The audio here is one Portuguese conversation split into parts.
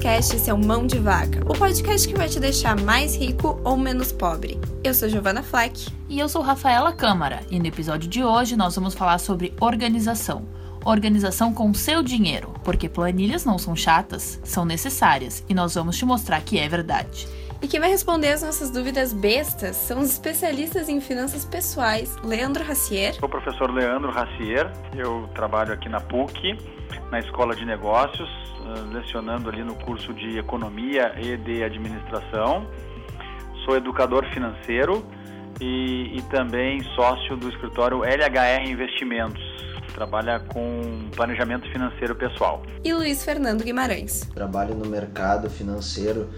Cast, esse é o Mão de Vaca, o podcast que vai te deixar mais rico ou menos pobre. Eu sou Giovanna Fleck. E eu sou Rafaela Câmara, e no episódio de hoje nós vamos falar sobre organização. Organização com seu dinheiro, porque planilhas não são chatas, são necessárias, e nós vamos te mostrar que é verdade. E quem vai responder as nossas dúvidas bestas são os especialistas em finanças pessoais, Leandro Racier. Sou o professor Leandro Racier, eu trabalho aqui na PUC, na Escola de Negócios, eh, lecionando ali no curso de Economia e de Administração. Sou educador financeiro e, e também sócio do escritório LHR Investimentos, trabalha com planejamento financeiro pessoal. E Luiz Fernando Guimarães. Trabalho no mercado financeiro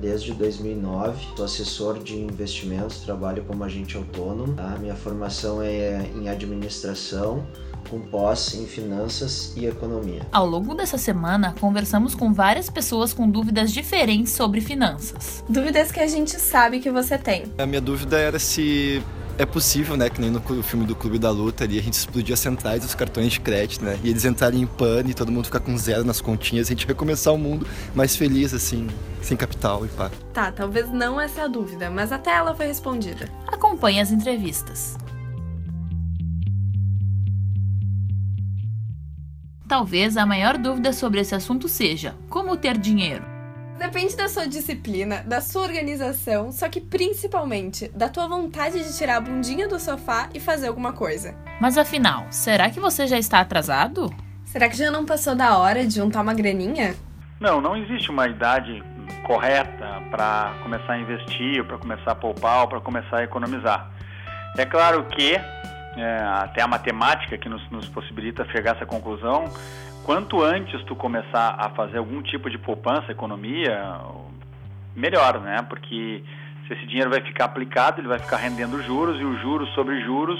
desde 2009. Sou assessor de investimentos, trabalho como agente autônomo. A minha formação é em administração, com pós em finanças e economia. Ao longo dessa semana, conversamos com várias pessoas com dúvidas diferentes sobre finanças. Dúvidas que a gente sabe que você tem. A minha dúvida era se é possível, né, que nem no filme do Clube da Luta ali, a gente explodir as centrais dos cartões de crédito, né, e eles entrarem em pane, todo mundo ficar com zero nas continhas, a gente recomeçar o mundo mais feliz, assim, sem capital e pá. Tá, talvez não essa é a dúvida, mas até ela foi respondida. Acompanhe as entrevistas. Talvez a maior dúvida sobre esse assunto seja como ter dinheiro. Depende da sua disciplina, da sua organização, só que principalmente da tua vontade de tirar a bundinha do sofá e fazer alguma coisa. Mas afinal, será que você já está atrasado? Será que já não passou da hora de juntar uma graninha? Não, não existe uma idade correta para começar a investir, para começar a poupar ou para começar a economizar. É claro que é, até a matemática que nos, nos possibilita chegar a essa conclusão quanto antes tu começar a fazer algum tipo de poupança, economia, melhor, né? Porque se esse dinheiro vai ficar aplicado, ele vai ficar rendendo juros e os juros sobre juros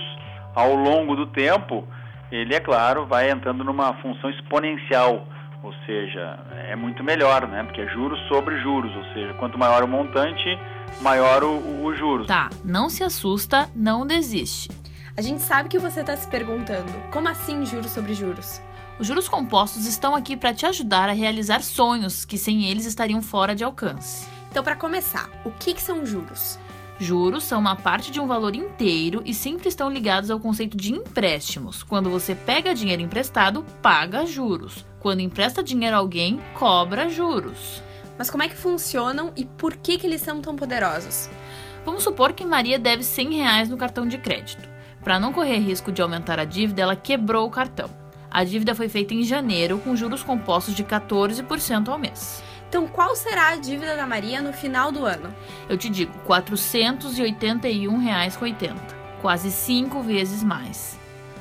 ao longo do tempo, ele é claro, vai entrando numa função exponencial, ou seja, é muito melhor, né? Porque é juros sobre juros, ou seja, quanto maior o montante, maior o, o juros. Tá, não se assusta, não desiste. A gente sabe que você está se perguntando, como assim juros sobre juros? Os juros compostos estão aqui para te ajudar a realizar sonhos que sem eles estariam fora de alcance. Então, para começar, o que, que são juros? Juros são uma parte de um valor inteiro e sempre estão ligados ao conceito de empréstimos. Quando você pega dinheiro emprestado, paga juros. Quando empresta dinheiro a alguém, cobra juros. Mas como é que funcionam e por que, que eles são tão poderosos? Vamos supor que Maria deve 100 reais no cartão de crédito. Para não correr risco de aumentar a dívida, ela quebrou o cartão. A dívida foi feita em janeiro com juros compostos de 14% ao mês. Então, qual será a dívida da Maria no final do ano? Eu te digo, R$ 481,80, quase cinco vezes mais.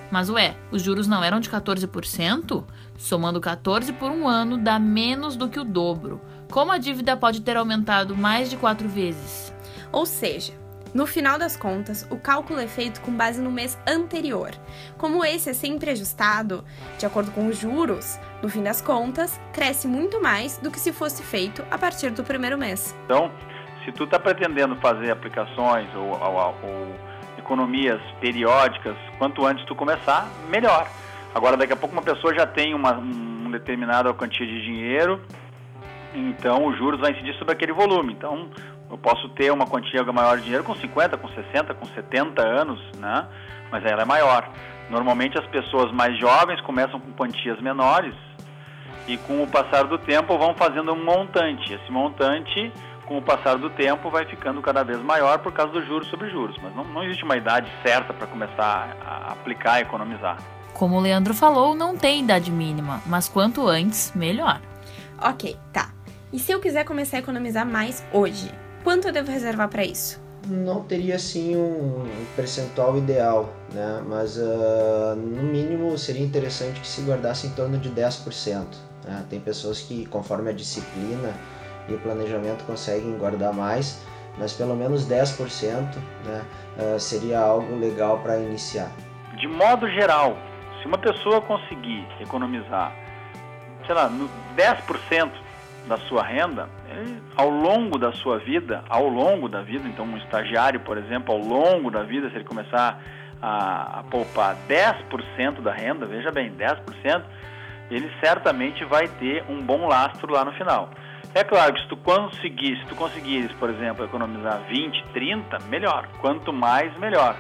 Mas ué, os juros não eram de 14%? Somando 14 por um ano dá menos do que o dobro. Como a dívida pode ter aumentado mais de quatro vezes? Ou seja, no final das contas, o cálculo é feito com base no mês anterior. Como esse é sempre ajustado, de acordo com os juros, no fim das contas, cresce muito mais do que se fosse feito a partir do primeiro mês. Então, se tu está pretendendo fazer aplicações ou, ou, ou economias periódicas, quanto antes tu começar, melhor. Agora, daqui a pouco uma pessoa já tem uma, uma determinada quantia de dinheiro, então os juros vão incidir sobre aquele volume. Então, eu posso ter uma quantia maior de dinheiro com 50, com 60, com 70 anos, né? Mas ela é maior. Normalmente as pessoas mais jovens começam com quantias menores e com o passar do tempo vão fazendo um montante. Esse montante, com o passar do tempo, vai ficando cada vez maior por causa dos juros sobre juros. Mas não, não existe uma idade certa para começar a aplicar e economizar. Como o Leandro falou, não tem idade mínima, mas quanto antes, melhor. Ok, tá. E se eu quiser começar a economizar mais hoje? Quanto eu devo reservar para isso? Não teria assim um percentual ideal, né? mas uh, no mínimo seria interessante que se guardasse em torno de 10%. Né? Tem pessoas que, conforme a disciplina e o planejamento, conseguem guardar mais, mas pelo menos 10% né, uh, seria algo legal para iniciar. De modo geral, se uma pessoa conseguir economizar, sei lá, 10% da sua renda, ele, ao longo da sua vida, ao longo da vida, então um estagiário, por exemplo, ao longo da vida, se ele começar a, a poupar 10% da renda, veja bem, 10%, ele certamente vai ter um bom lastro lá no final. É claro que se tu conseguir, se tu conseguires, por exemplo, economizar 20, 30, melhor. Quanto mais, melhor.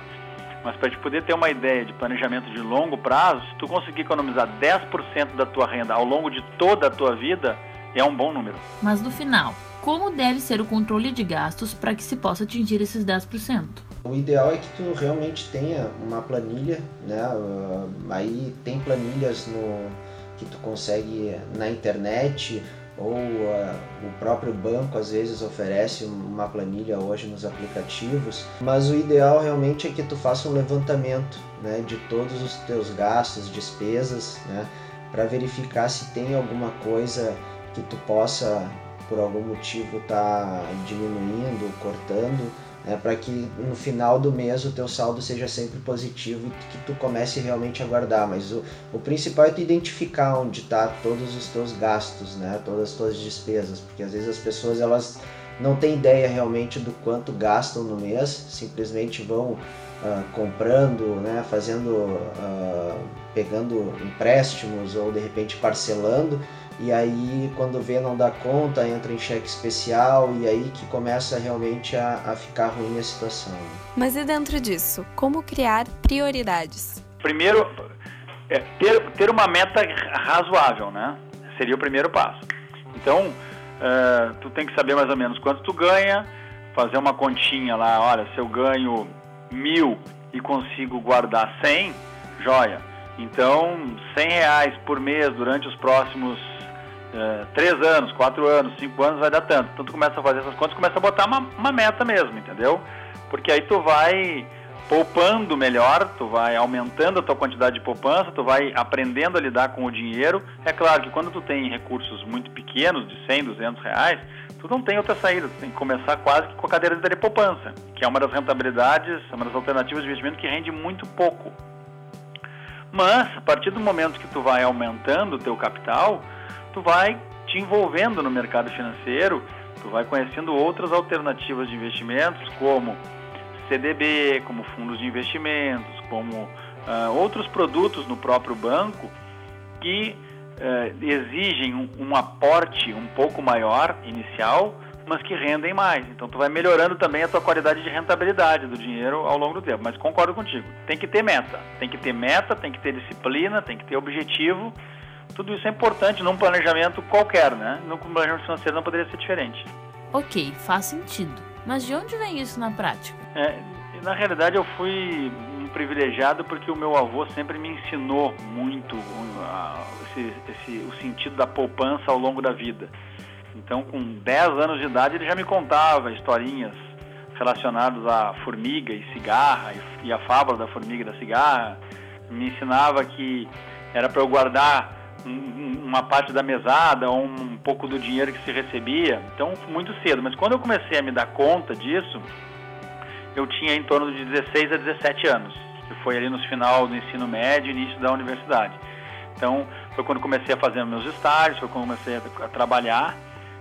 Mas para te poder ter uma ideia de planejamento de longo prazo, se tu conseguir economizar 10% da tua renda ao longo de toda a tua vida, é um bom número. Mas no final, como deve ser o controle de gastos para que se possa atingir esses 10%? O ideal é que tu realmente tenha uma planilha, né? Uh, aí tem planilhas no que tu consegue na internet ou uh, o próprio banco às vezes oferece uma planilha hoje nos aplicativos, mas o ideal realmente é que tu faça um levantamento né, de todos os teus gastos, despesas, né, para verificar se tem alguma coisa que tu possa por algum motivo tá diminuindo, cortando né, para que no final do mês o teu saldo seja sempre positivo e que tu comece realmente a guardar. Mas o, o principal é tu identificar onde está todos os teus gastos, né, todas as tuas despesas, porque às vezes as pessoas elas não têm ideia realmente do quanto gastam no mês, simplesmente vão uh, comprando, né, fazendo, uh, pegando empréstimos ou de repente parcelando e aí quando vê não dá conta, entra em cheque especial e aí que começa realmente a, a ficar ruim a situação. Mas e dentro disso, como criar prioridades? Primeiro, é, ter, ter uma meta razoável, né? Seria o primeiro passo. Então, uh, tu tem que saber mais ou menos quanto tu ganha, fazer uma continha lá, olha, se eu ganho mil e consigo guardar 100, joia. Então, 100 reais por mês durante os próximos é, três anos, quatro anos, cinco anos vai dar tanto. Então tu começa a fazer essas contas, começa a botar uma, uma meta mesmo, entendeu? Porque aí tu vai poupando melhor, tu vai aumentando a tua quantidade de poupança, tu vai aprendendo a lidar com o dinheiro. É claro que quando tu tem recursos muito pequenos, de 100, 200 reais, tu não tem outra saída, tu tem que começar quase que com a cadeira de poupança, que é uma das rentabilidades, uma das alternativas de investimento que rende muito pouco. Mas, a partir do momento que tu vai aumentando o teu capital, tu vai te envolvendo no mercado financeiro, tu vai conhecendo outras alternativas de investimentos, como CDB, como fundos de investimentos, como uh, outros produtos no próprio banco que uh, exigem um, um, aporte um pouco maior inicial, mas que rendem mais. Então tu vai melhorando também a tua qualidade de rentabilidade do dinheiro ao longo do tempo. Mas concordo contigo, tem que ter meta, tem que ter meta, tem que ter disciplina, tem que ter objetivo tudo isso é importante num planejamento qualquer, né? No planejamento financeiro não poderia ser diferente. Ok, faz sentido. Mas de onde vem isso na prática? É, na realidade, eu fui um privilegiado porque o meu avô sempre me ensinou muito esse, esse, o sentido da poupança ao longo da vida. Então, com 10 anos de idade, ele já me contava historinhas relacionadas à formiga e cigarra e, e a fábula da formiga e da cigarra. Me ensinava que era para eu guardar uma parte da mesada ou um pouco do dinheiro que se recebia. Então, muito cedo. Mas quando eu comecei a me dar conta disso, eu tinha em torno de 16 a 17 anos, que foi ali no final do ensino médio, início da universidade. Então, foi quando comecei a fazer meus estágios, foi quando comecei a, trabalhar.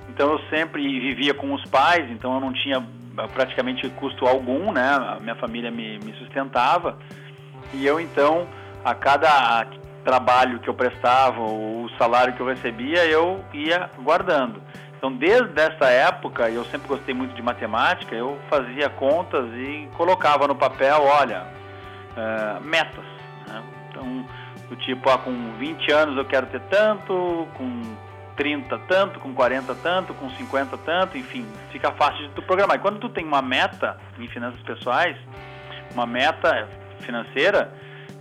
Então, eu sempre vivia com os pais, então eu não tinha praticamente custo algum, né? A minha família me, me sustentava. E eu, então, a cada trabalho que eu prestava, o salário que eu recebia, eu ia guardando. Então, desde essa época, eu sempre gostei muito de matemática, eu fazia contas e colocava no papel, olha, uh, metas. Né? Então, do tipo, ah, com 20 anos eu quero ter tanto, com 30 tanto, com 40 tanto, com 50 tanto, enfim, fica fácil de tu programar. E quando tu tem uma meta em finanças pessoais, uma meta financeira,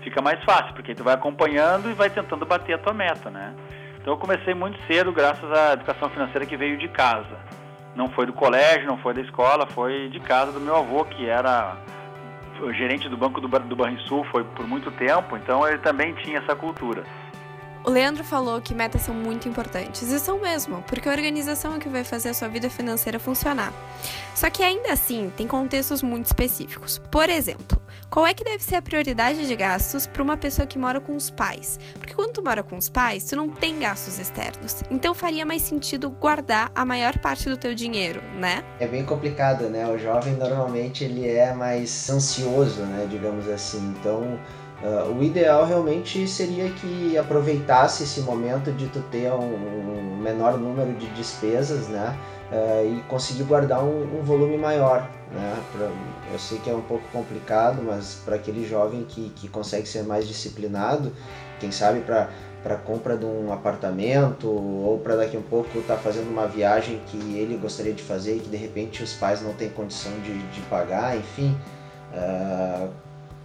fica mais fácil, porque tu vai acompanhando e vai tentando bater a tua meta, né? Então eu comecei muito cedo graças à educação financeira que veio de casa. Não foi do colégio, não foi da escola, foi de casa do meu avô, que era gerente do Banco do, do Banrisul, foi por muito tempo, então ele também tinha essa cultura. O Leandro falou que metas são muito importantes, e são mesmo, porque a organização é que vai fazer a sua vida financeira funcionar. Só que ainda assim, tem contextos muito específicos. Por exemplo, qual é que deve ser a prioridade de gastos para uma pessoa que mora com os pais? Porque quando tu mora com os pais, tu não tem gastos externos. Então faria mais sentido guardar a maior parte do teu dinheiro, né? É bem complicado, né? O jovem normalmente ele é mais ansioso, né, digamos assim. Então, Uh, o ideal realmente seria que aproveitasse esse momento de tu ter um, um menor número de despesas, né? Uh, e conseguir guardar um, um, volume maior, né? Pra, eu sei que é um pouco complicado, mas para aquele jovem que, que consegue ser mais disciplinado, quem sabe para para compra de um apartamento ou para daqui a um pouco estar tá fazendo uma viagem que ele gostaria de fazer e que de repente os pais não têm condição de, de pagar, enfim. Uh,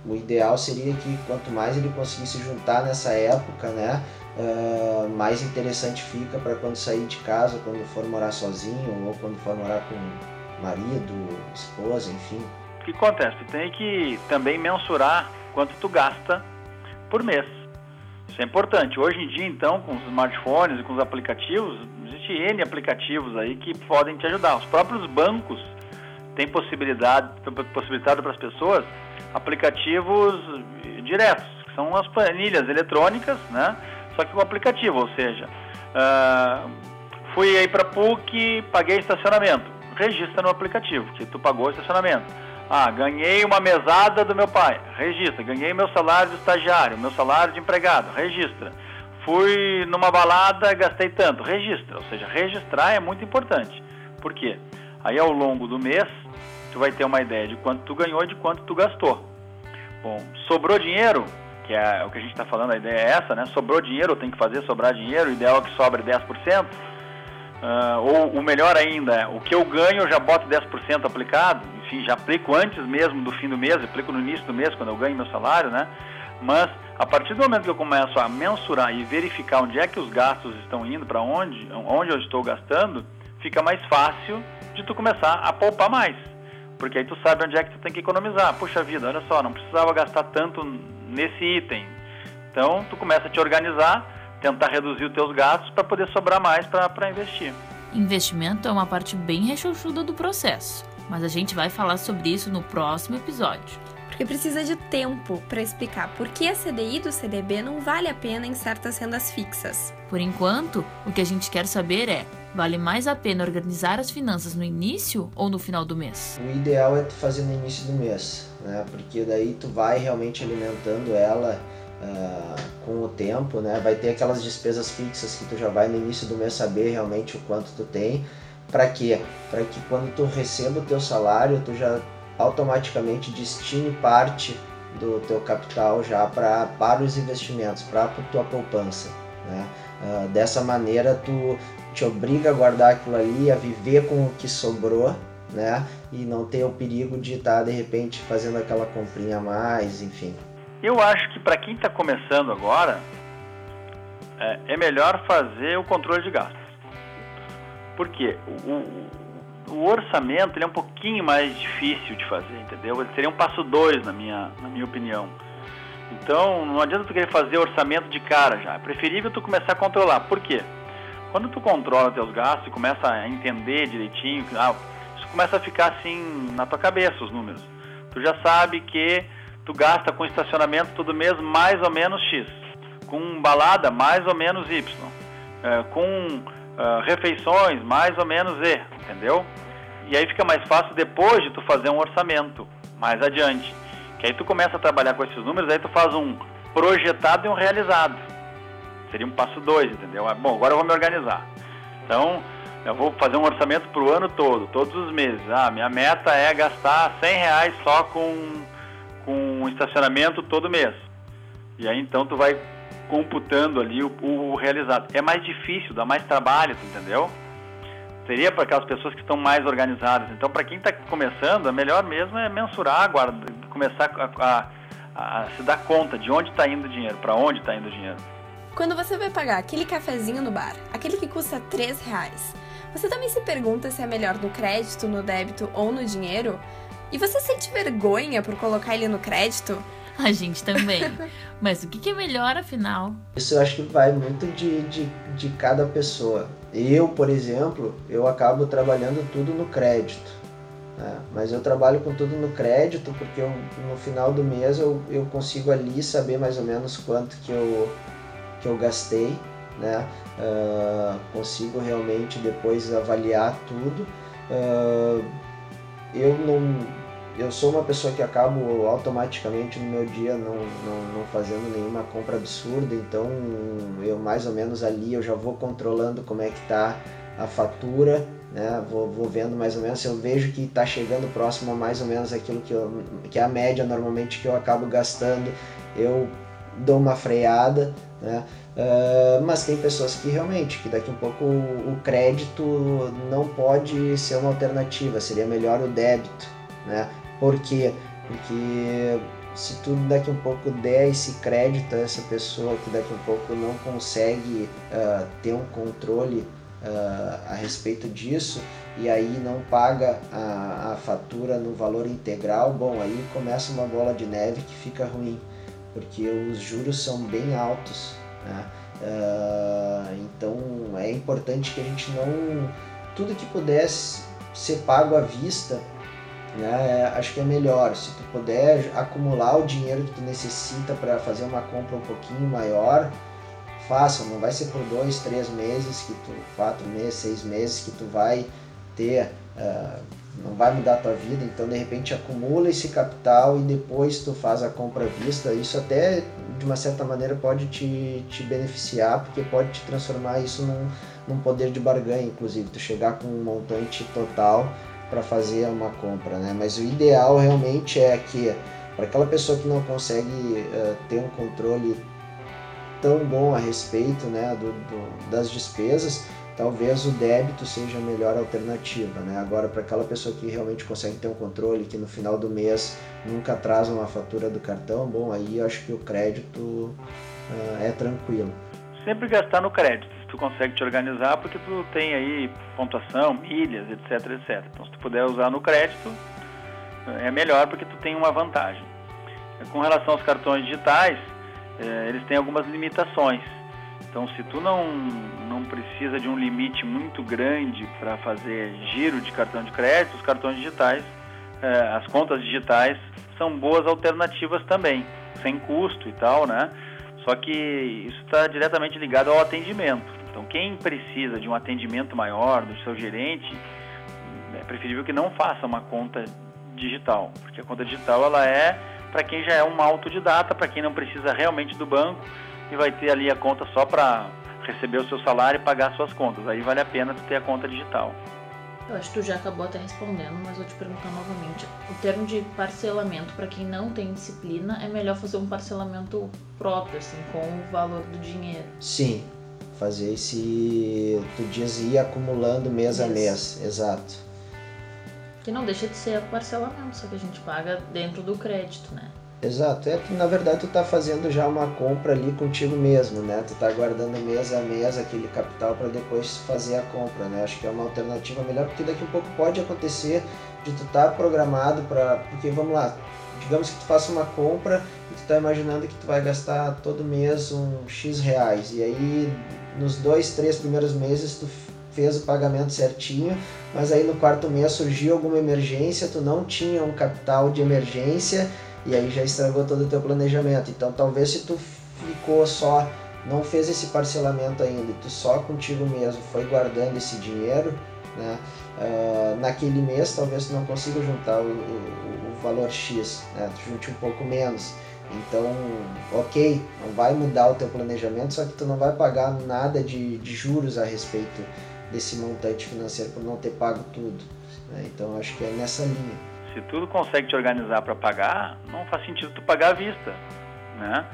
o ideal seria que quanto mais ele conseguisse juntar nessa época, né, uh, mais interessante fica para quando sair de casa, quando for morar sozinho ou quando for morar com marido, esposa, enfim. O que acontece? Tu tem que também mensurar quanto tu gasta por mês. Isso é importante. Hoje em dia, então, com os smartphones e com os aplicativos, existe N aplicativos aí que podem te ajudar. Os próprios bancos têm possibilidade, possibilitado para as pessoas aplicativos diretos, que são as planilhas eletrônicas, né? Só que com aplicativo, ou seja, uh, fui aí para PUC, paguei estacionamento, registra no aplicativo que tu pagou estacionamento. Ah, ganhei uma mesada do meu pai, registra. Ganhei meu salário de estagiário, meu salário de empregado, registra. Fui numa balada, gastei tanto, registra. Ou seja, registrar é muito importante. Por quê? Aí ao longo do mês tu vai ter uma ideia de quanto tu ganhou e de quanto tu gastou. Bom, sobrou dinheiro, que é o que a gente está falando, a ideia é essa, né? Sobrou dinheiro, tem que fazer sobrar dinheiro, o ideal é que sobre 10%. Uh, ou o melhor ainda, o que eu ganho eu já boto 10% aplicado, enfim, já aplico antes mesmo do fim do mês, aplico no início do mês, quando eu ganho meu salário, né? Mas a partir do momento que eu começo a mensurar e verificar onde é que os gastos estão indo, para onde, onde eu estou gastando, fica mais fácil de tu começar a poupar mais. Porque aí tu sabe onde é que tu tem que economizar. Puxa vida, olha só, não precisava gastar tanto nesse item. Então tu começa a te organizar, tentar reduzir os teus gastos para poder sobrar mais para investir. Investimento é uma parte bem rechonchuda do processo, mas a gente vai falar sobre isso no próximo episódio. Porque precisa de tempo para explicar por que a CDI do CDB não vale a pena em certas rendas fixas. Por enquanto, o que a gente quer saber é Vale mais a pena organizar as finanças no início ou no final do mês? O ideal é tu fazer no início do mês, né? Porque daí tu vai realmente alimentando ela uh, com o tempo, né? Vai ter aquelas despesas fixas que tu já vai no início do mês saber realmente o quanto tu tem. Para quê? Para que quando tu receba o teu salário, tu já automaticamente destine parte do teu capital já pra, para os investimentos, para a tua poupança. Né? Uh, dessa maneira tu te obriga a guardar aquilo ali, a viver com o que sobrou, né? E não ter o perigo de estar tá, de repente fazendo aquela comprinha a mais, enfim. Eu acho que para quem está começando agora é, é, melhor fazer o controle de gastos. Porque o, o, orçamento ele é um pouquinho mais difícil de fazer, entendeu? Ele seria um passo dois na minha, na minha opinião. Então não adianta tu querer fazer orçamento de cara já. É preferível tu começar a controlar. Por quê? Quando tu controla teus gastos e começa a entender direitinho, ah, isso começa a ficar assim na tua cabeça os números. Tu já sabe que tu gasta com estacionamento todo mês mais ou menos X, com balada mais ou menos Y, é, com uh, refeições mais ou menos Z, entendeu? E aí fica mais fácil depois de tu fazer um orçamento mais adiante. Que aí tu começa a trabalhar com esses números, aí tu faz um projetado e um realizado. Seria um passo dois, entendeu? Ah, bom, agora eu vou me organizar. Então, eu vou fazer um orçamento para o ano todo, todos os meses. Ah, minha meta é gastar 100 reais só com, com estacionamento todo mês. E aí então tu vai computando ali o, o, realizado. É mais difícil, dá mais trabalho, entendeu? Seria para aquelas pessoas que estão mais organizadas. Então, para quem está começando, a melhor mesmo é mensurar, guarda, começar a, a, a se dar conta de onde está indo o dinheiro, para onde está indo o dinheiro. Quando você vai pagar aquele cafezinho no bar, aquele que custa 3 reais, você também se pergunta se é melhor no crédito, no débito ou no dinheiro? E você sente vergonha por colocar ele no crédito? A gente também. Mas o que é melhor afinal? Isso eu acho que vai muito de, de, de cada pessoa. Eu, por exemplo, eu acabo trabalhando tudo no crédito. Né? Mas eu trabalho com tudo no crédito porque eu, no final do mês eu, eu consigo ali saber mais ou menos quanto que eu que eu gastei, né? Uh, consigo realmente depois avaliar tudo. Uh, eu não, eu sou uma pessoa que acabo automaticamente no meu dia não, não, não, fazendo nenhuma compra absurda, então eu mais ou menos ali eu já vou controlando como é que tá a fatura, né? Vou, vou vendo mais ou menos, eu vejo que está chegando próximo a mais ou menos aquilo que, eu, que é a média normalmente que eu acabo gastando, eu dou uma freada, né? Uh, mas tem pessoas que realmente, que daqui um pouco o, o crédito não pode ser uma alternativa, seria melhor o débito, né? Por quê? Porque se tu daqui um pouco der esse crédito a essa pessoa que daqui um pouco não consegue uh, ter um controle uh, a respeito disso e aí não paga a, a fatura no valor integral, bom, aí começa uma bola de neve que fica ruim, porque os juros são bem altos. Né? Uh, então é importante que a gente não. Tudo que pudesse ser pago à vista, né, acho que é melhor. Se tu puder acumular o dinheiro que tu necessita para fazer uma compra um pouquinho maior, faça. Não vai ser por dois, três meses, que tu, quatro meses, seis meses que tu vai ter. Uh, não vai mudar a tua vida, então de repente acumula esse capital e depois tu faz a compra à vista. Isso até de uma certa maneira pode te, te beneficiar, porque pode te transformar isso num, num poder de barganha, inclusive, tu chegar com um montante total para fazer uma compra, né? Mas o ideal realmente é que para aquela pessoa que não consegue uh, ter um controle tão bom a respeito né, do, do das despesas, talvez o débito seja a melhor alternativa. Né? Agora, para aquela pessoa que realmente consegue ter um controle, que no final do mês nunca traz uma fatura do cartão, bom, aí eu acho que o crédito uh, é tranquilo. Sempre gastar no crédito, se tu consegue te organizar, porque tu tem aí pontuação, milhas, etc, etc. Então, se tu puder usar no crédito, é melhor porque tu tem uma vantagem. Com relação aos cartões digitais, eh, eles têm algumas limitações então, se tu não, não precisa de um limite muito grande para fazer giro de cartão de crédito, os cartões digitais, eh, as contas digitais são boas alternativas também, sem custo e tal, né? Só que isso está diretamente ligado ao atendimento. Então, quem precisa de um atendimento maior do seu gerente, é preferível que não faça uma conta digital, porque a conta digital ela é para quem já é um autodidata, para quem não precisa realmente do banco e vai ter ali a conta só para receber o seu salário e pagar suas contas. Aí vale a pena tu ter a conta digital. Eu acho que tu já acabou até respondendo, mas vou te perguntar novamente. O termo de parcelamento, para quem não tem disciplina, é melhor fazer um parcelamento próprio, assim, com o valor do dinheiro. Sim, fazer esse. Tu diz ir acumulando mês a mês, exato. Que não deixa de ser parcelamento, só que a gente paga dentro do crédito, né? Exato, é que na verdade tu tá fazendo já uma compra ali contigo mesmo, né? Tu tá guardando mês a mês aquele capital para depois fazer a compra, né? Acho que é uma alternativa melhor porque daqui a pouco pode acontecer de tu tá programado para, porque vamos lá, digamos que tu faça uma compra e tu tá imaginando que tu vai gastar todo mês um x reais e aí nos dois, três primeiros meses tu fez o pagamento certinho, mas aí no quarto mês surgiu alguma emergência, tu não tinha um capital de emergência e aí já estragou todo o teu planejamento. Então talvez se tu ficou só, não fez esse parcelamento ainda, tu só contigo mesmo foi guardando esse dinheiro, né? Uh, naquele mês talvez tu não consiga juntar o, o, o valor X, né? tu junte um pouco menos. Então, ok, não vai mudar o teu planejamento, só que tu não vai pagar nada de, de juros a respeito desse montante financeiro por não ter pago tudo. Né? Então, acho que é nessa linha se tu consegue te organizar para pagar, não faz sentido tu pagar à vista, né?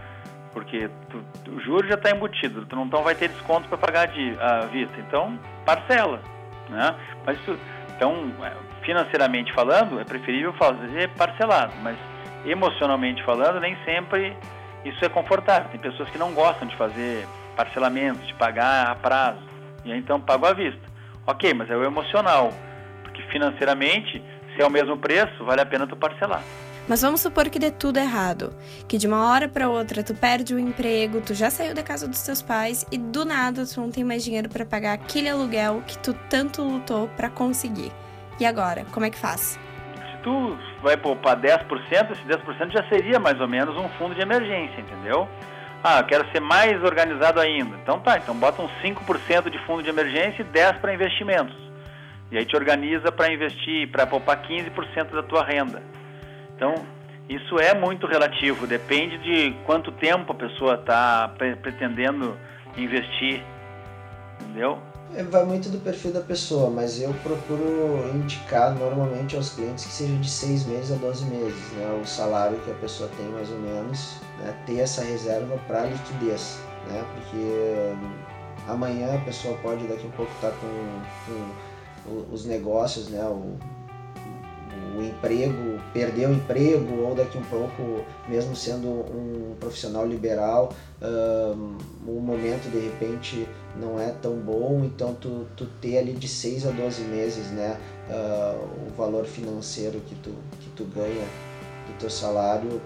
Porque tu, o juro já está embutido, tu não então vai ter desconto para pagar de, à vista, então parcela, né? Mas tu, então, é, financeiramente falando, é preferível fazer parcelado, mas emocionalmente falando, nem sempre isso é confortável. Tem pessoas que não gostam de fazer parcelamentos, de pagar a prazo, e então pago à vista. Ok, mas é o emocional, porque financeiramente se é o mesmo preço, vale a pena tu parcelar. Mas vamos supor que dê tudo errado, que de uma hora para outra tu perde o emprego, tu já saiu da casa dos teus pais e do nada tu não tem mais dinheiro para pagar aquele aluguel que tu tanto lutou para conseguir. E agora, como é que faz? Se tu vai poupar 10%, esse 10% já seria mais ou menos um fundo de emergência, entendeu? Ah, eu quero ser mais organizado ainda. Então tá, então bota uns 5% de fundo de emergência e 10% para investimentos. E aí te organiza para investir, para poupar 15% da tua renda. Então, isso é muito relativo, depende de quanto tempo a pessoa está pre pretendendo investir, entendeu? É, vai muito do perfil da pessoa, mas eu procuro indicar normalmente aos clientes que seja de 6 meses a 12 meses, né? O salário que a pessoa tem mais ou menos, né? ter essa reserva para liquidez, né? Porque hum, amanhã a pessoa pode daqui a pouco estar tá com, com os negócios, né? O, o emprego, perder o emprego ou daqui um pouco, mesmo sendo um profissional liberal, um, o momento de repente não é tão bom, então tu, tu ter ali de 6 a 12 meses né, uh, o valor financeiro que tu, que tu ganha do teu salário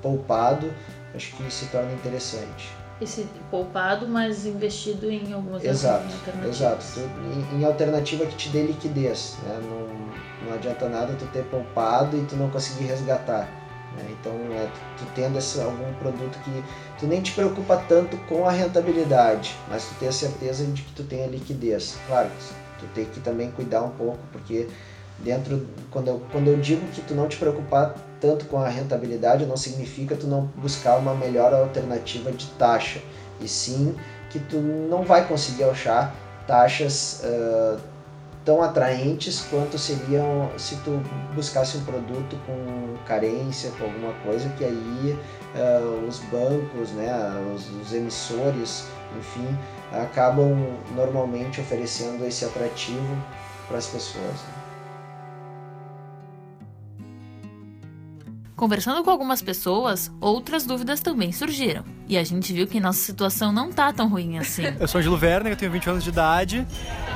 poupado, acho que se torna interessante esse poupado, mas investido em algumas exato, alternativas. Exato, em, em, alternativa que te dê liquidez. Né? Não, não adianta nada tu ter poupado e tu não conseguir resgatar. Né? Então, é, tu, tu tendo esse, algum produto que tu nem te preocupa tanto com a rentabilidade, mas tu tem a certeza de que tu tem a liquidez. Claro, tu tem que também cuidar um pouco, porque dentro quando eu, quando eu digo que tu não te preocupar tanto com a rentabilidade não significa tu não buscar uma melhor alternativa de taxa e sim que tu não vai conseguir achar taxas uh, tão atraentes quanto seriam se tu buscasse um produto com carência, com alguma coisa que aí uh, os bancos, né, os, os emissores, enfim, acabam normalmente oferecendo esse atrativo para as pessoas. Conversando com algumas pessoas, outras dúvidas também surgiram. E a gente viu que nossa situação não tá tão ruim assim. eu sou Angelo Werner, eu tenho 20 anos de idade.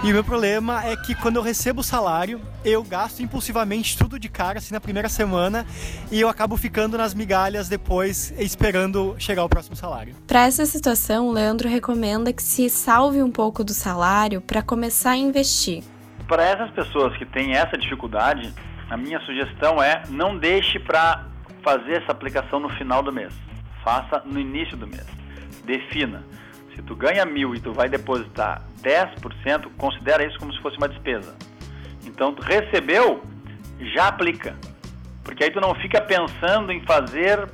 E o meu problema é que quando eu recebo o salário, eu gasto impulsivamente tudo de cara, assim, na primeira semana. E eu acabo ficando nas migalhas depois, esperando chegar o próximo salário. Para essa situação, o Leandro recomenda que se salve um pouco do salário para começar a investir. Para essas pessoas que têm essa dificuldade, a minha sugestão é não deixe para fazer essa aplicação no final do mês. Faça no início do mês. Defina. Se tu ganha mil e tu vai depositar 10%, considera isso como se fosse uma despesa. Então, tu recebeu, já aplica. Porque aí tu não fica pensando em fazer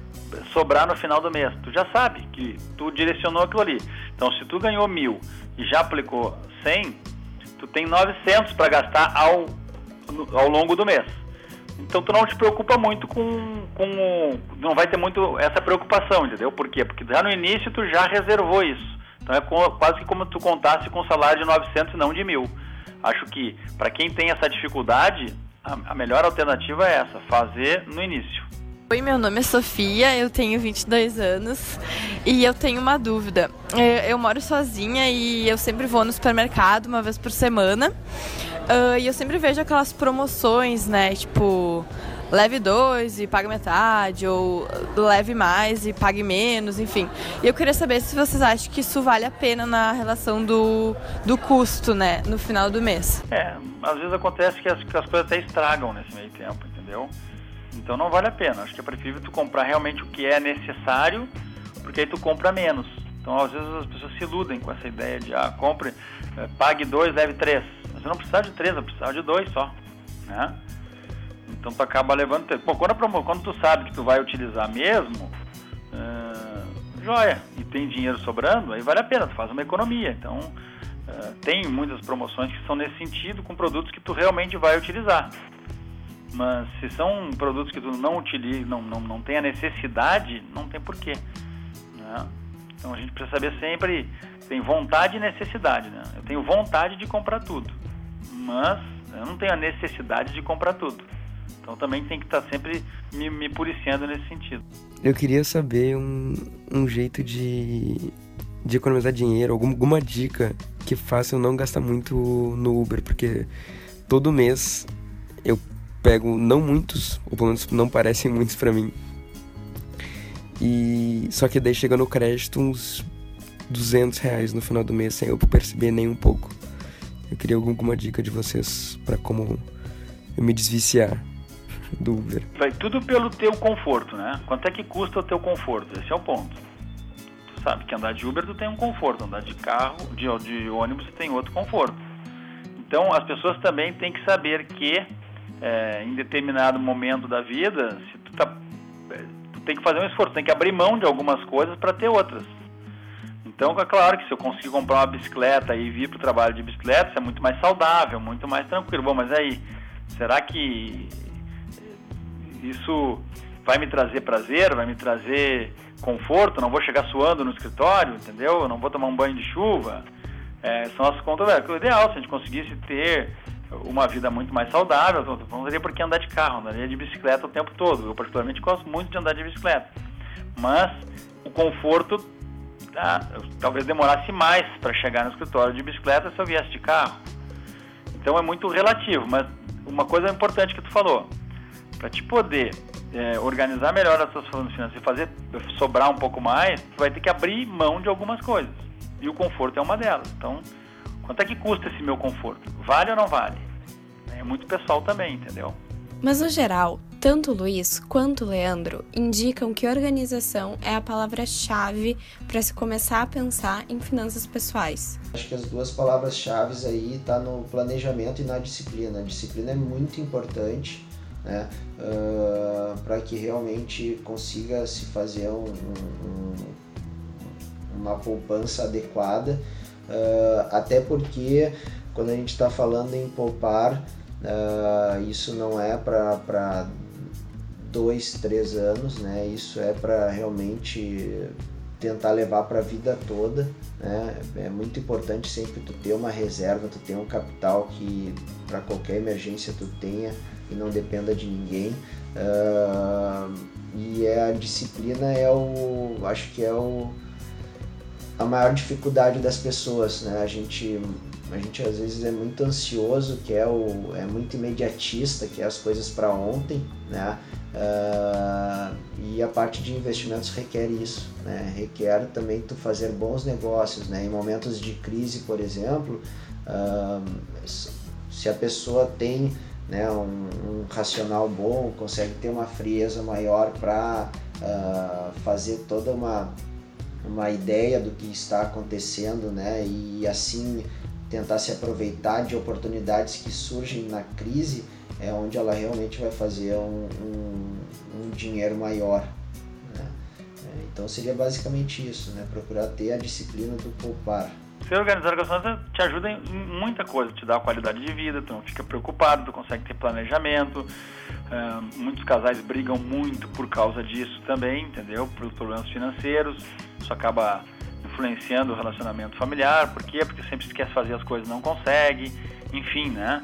sobrar no final do mês. Tu já sabe que tu direcionou aquilo ali. Então, se tu ganhou mil e já aplicou 100, tu tem 900 para gastar ao, ao longo do mês. Então tu não te preocupa muito com, com. Não vai ter muito essa preocupação, entendeu? Por quê? Porque já no início tu já reservou isso. Então é quase que como tu contasse com um salário de 900 e não de mil. Acho que para quem tem essa dificuldade, a, a melhor alternativa é essa, fazer no início. Oi, meu nome é Sofia, eu tenho 22 anos e eu tenho uma dúvida. Eu, eu moro sozinha e eu sempre vou no supermercado uma vez por semana. Uh, e eu sempre vejo aquelas promoções, né? Tipo, leve dois e pague metade, ou leve mais e pague menos, enfim. E eu queria saber se vocês acham que isso vale a pena na relação do, do custo, né? No final do mês. É, às vezes acontece que as, que as coisas até estragam nesse meio tempo, entendeu? Então não vale a pena. Acho que é preferível tu comprar realmente o que é necessário, porque aí tu compra menos. Então às vezes as pessoas se iludem com essa ideia de, ah, compre, eh, pague dois, leve três você não precisa de três, você precisa de dois só, né? Então tu acaba levando... Pô, quando, quando tu sabe que tu vai utilizar mesmo, uh, joia, e tem dinheiro sobrando, aí vale a pena, tu faz uma economia. Então, uh, tem muitas promoções que são nesse sentido, com produtos que tu realmente vai utilizar. Mas se são produtos que tu não utiliza, não, não, não tem a necessidade, não tem porquê. Né? Então a gente precisa saber sempre, tem vontade e necessidade. Né? Eu tenho vontade de comprar tudo mas eu não tenho a necessidade de comprar tudo. Então também tem que estar sempre me, me policiando nesse sentido. Eu queria saber um, um jeito de, de economizar dinheiro, alguma, alguma dica que faça eu não gastar muito no Uber, porque todo mês eu pego não muitos, ou pelo menos não parecem muitos para mim. E só que daí chega no crédito uns 200 reais no final do mês sem eu perceber nem um pouco. Eu queria alguma dica de vocês para como eu me desviciar do Uber. Vai tudo pelo teu conforto, né? Quanto é que custa o teu conforto? Esse é o ponto. Tu sabe que andar de Uber tu tem um conforto, andar de carro, de, de ônibus tu tem outro conforto. Então as pessoas também têm que saber que é, em determinado momento da vida, se tu, tá, é, tu tem que fazer um esforço, tem que abrir mão de algumas coisas para ter outras. Então, é claro que se eu conseguir comprar uma bicicleta e vir para o trabalho de bicicleta, isso é muito mais saudável, muito mais tranquilo. Bom, mas aí, será que isso vai me trazer prazer, vai me trazer conforto? Não vou chegar suando no escritório, entendeu? Eu não vou tomar um banho de chuva. É, são as contas, é, o ideal, se a gente conseguisse ter uma vida muito mais saudável, não teria por que andar de carro, andaria de bicicleta o tempo todo. Eu particularmente gosto muito de andar de bicicleta. Mas o conforto ah, talvez demorasse mais para chegar no escritório de bicicleta se eu viesse de carro. Então é muito relativo, mas uma coisa importante que tu falou, para te poder é, organizar melhor as suas finanças e fazer sobrar um pouco mais, tu vai ter que abrir mão de algumas coisas. E o conforto é uma delas. Então, quanto é que custa esse meu conforto? Vale ou não vale? É muito pessoal também, entendeu? Mas no geral, tanto Luiz quanto Leandro indicam que organização é a palavra-chave para se começar a pensar em finanças pessoais. Acho que as duas palavras-chave aí tá no planejamento e na disciplina. A disciplina é muito importante. Né, uh, para que realmente consiga se fazer um, um, uma poupança adequada, uh, até porque quando a gente está falando em poupar, Uh, isso não é para dois, três anos, né? Isso é para realmente tentar levar para a vida toda, né? É muito importante sempre tu ter uma reserva, tu ter um capital que para qualquer emergência tu tenha e não dependa de ninguém. Uh, e é a disciplina é o, acho que é o a maior dificuldade das pessoas, né? A gente a gente às vezes é muito ansioso, que é o é muito imediatista, que é as coisas para ontem, né? Uh, e a parte de investimentos requer isso, né? Requer também tu fazer bons negócios, né? Em momentos de crise, por exemplo, uh, se a pessoa tem né, um, um, racional bom, consegue ter uma frieza maior para uh, ah, fazer toda uma uma ideia do que está acontecendo, né? E assim tentar se aproveitar de oportunidades que surgem na crise é onde ela realmente vai fazer um, um, um dinheiro maior. Né? É, então seria basicamente isso, né? procurar ter a disciplina do poupar. Ser organizado com as te ajuda em muita coisa, te dá qualidade de vida, tu não fica preocupado, tu consegue ter planejamento. Uh, muitos casais brigam muito por causa disso também, entendeu? Por problemas financeiros, isso acaba influenciando o relacionamento familiar. Por quê? Porque sempre se quer fazer as coisas não consegue. Enfim, né?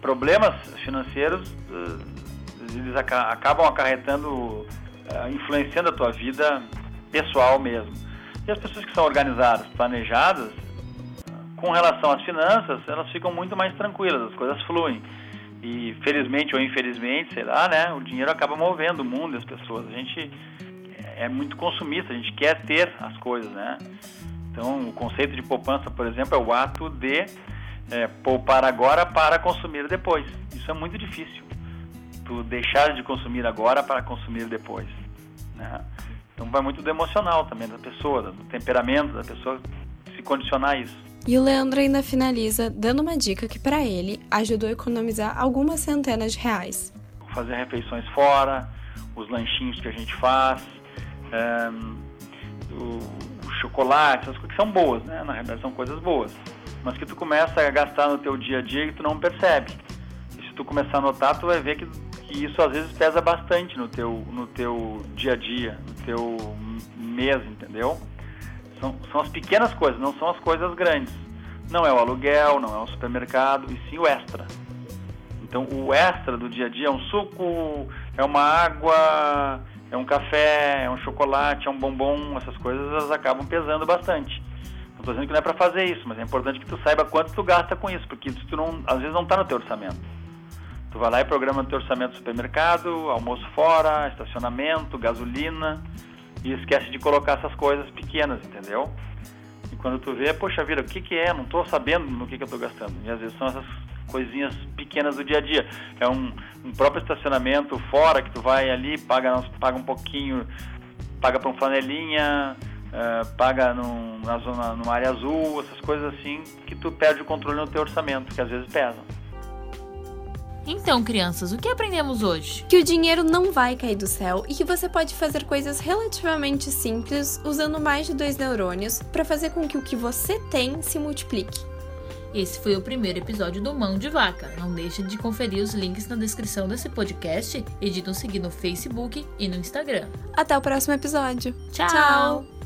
Problemas financeiros, eh, eles acabam acarretando, eh, influenciando a tua vida pessoal mesmo. E as pessoas que são organizadas, planejadas, com relação às finanças, elas ficam muito mais tranquilas, as coisas fluem. E felizmente ou infelizmente, sei lá, né, o dinheiro acaba movendo o mundo e as pessoas. A gente é muito consumista, a gente quer ter as coisas, né? Então, o conceito de poupança, por exemplo, é o ato de é, poupar agora para consumir depois. Isso é muito difícil. Tu deixar de consumir agora para consumir depois. Né? Então, vai muito do emocional também da pessoa, do temperamento da pessoa se condicionar a isso. E o Leandro ainda finaliza dando uma dica que para ele ajudou a economizar algumas centenas de reais. Fazer refeições fora, os lanchinhos que a gente faz, o, o, chocolate, essas coisas que são boas, né? Na realidade são coisas boas, mas que tu começa a gastar no teu dia a dia e tu não percebe. E se tu começar a notar, tu vai ver que, que isso às vezes pesa bastante no teu, no teu dia a dia, no teu mês, entendeu? São, são as pequenas coisas, não são as coisas grandes. Não é o aluguel, não é o supermercado, e sim o extra. Então, o extra do dia a dia é um suco, é uma água, é um café, é um chocolate, é um bombom, essas coisas elas acabam pesando bastante. Não estou dizendo que não é para fazer isso, mas é importante que tu saiba quanto tu gasta com isso, porque tu não, às vezes não está no teu orçamento. Tu vai lá e programa no teu orçamento supermercado, almoço fora, estacionamento, gasolina, e esquece de colocar essas coisas pequenas, entendeu? E quando tu vê, poxa vida, o que que é? Não estou sabendo no que que eu estou gastando. E às vezes são essas coisinhas pequenas do dia a dia. É um, um próprio estacionamento fora que tu vai ali, paga, paga um pouquinho, paga para um flanelinha, uh, paga num, na zona, numa área azul, essas coisas assim que tu perde o controle no teu orçamento, que às vezes pesam. Então, crianças, o que aprendemos hoje? Que o dinheiro não vai cair do céu e que você pode fazer coisas relativamente simples usando mais de dois neurônios para fazer com que o que você tem se multiplique. Esse foi o primeiro episódio do Mão de Vaca. Não deixe de conferir os links na descrição desse podcast e de nos seguir no Facebook e no Instagram. Até o próximo episódio. Tchau. Tchau.